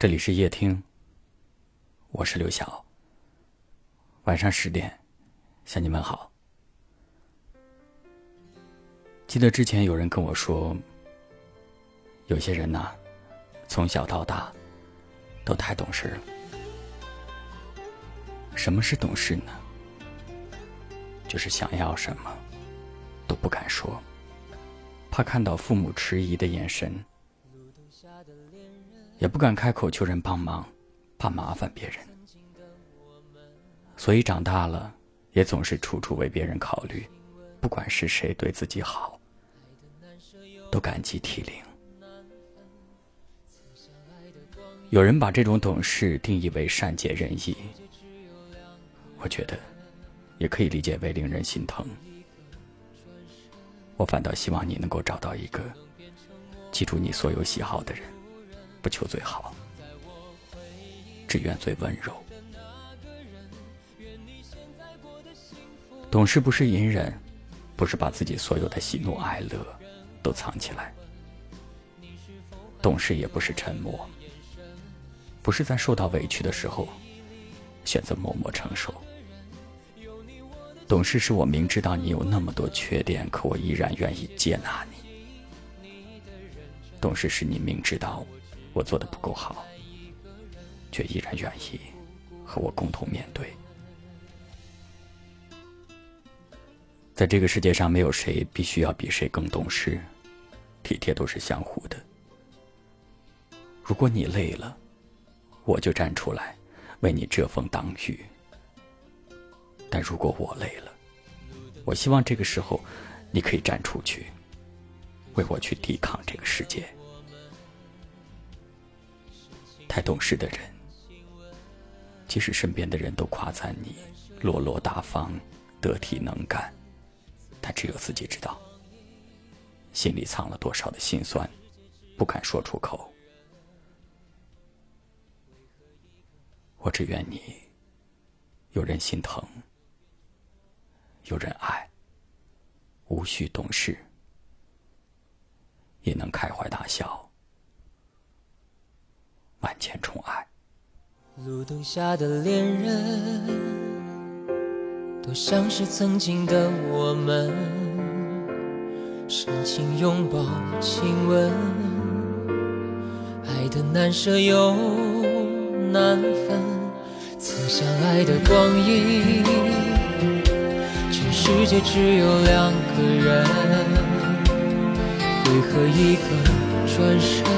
这里是夜听，我是刘晓。晚上十点，向你们好。记得之前有人跟我说，有些人呐，从小到大都太懂事了。什么是懂事呢？就是想要什么都不敢说，怕看到父母迟疑的眼神。也不敢开口求人帮忙，怕麻烦别人，所以长大了也总是处处为别人考虑，不管是谁对自己好，都感激涕零。有人把这种懂事定义为善解人意，我觉得也可以理解为令人心疼。我反倒希望你能够找到一个记住你所有喜好的人。不求最好，只愿最温柔。懂事不是隐忍，不是把自己所有的喜怒哀乐都藏起来。懂事也不是沉默，不是在受到委屈的时候选择默默承受。懂事是我明知道你有那么多缺点，可我依然愿意接纳你。懂事是你明知道。我做的不够好，却依然愿意和我共同面对。在这个世界上，没有谁必须要比谁更懂事，体贴都是相互的。如果你累了，我就站出来为你遮风挡雨；但如果我累了，我希望这个时候你可以站出去，为我去抵抗这个世界。太懂事的人，即使身边的人都夸赞你落落大方、得体能干，但只有自己知道，心里藏了多少的心酸，不敢说出口。我只愿你有人心疼，有人爱，无需懂事，也能开怀大笑。路灯下的恋人，多像是曾经的我们，深情拥抱、亲吻，爱的难舍又难分。曾相爱的光阴，全世界只有两个人，为何一个转身？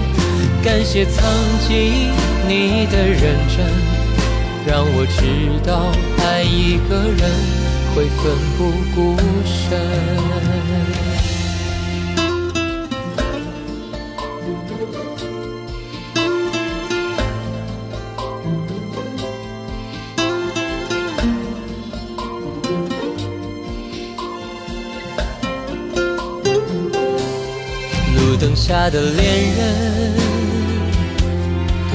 感谢曾经你的认真，让我知道爱一个人会奋不顾身。路灯下的恋人。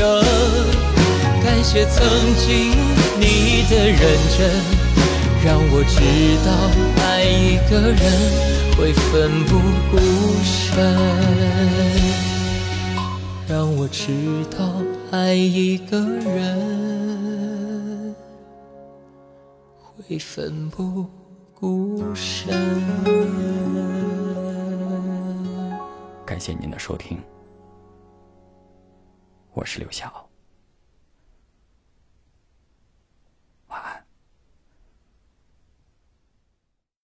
算完整。感谢曾经你的认真，让我知道爱一个人。会奋不顾身，让我知道爱一个人会奋不顾身。感谢您的收听，我是刘晓。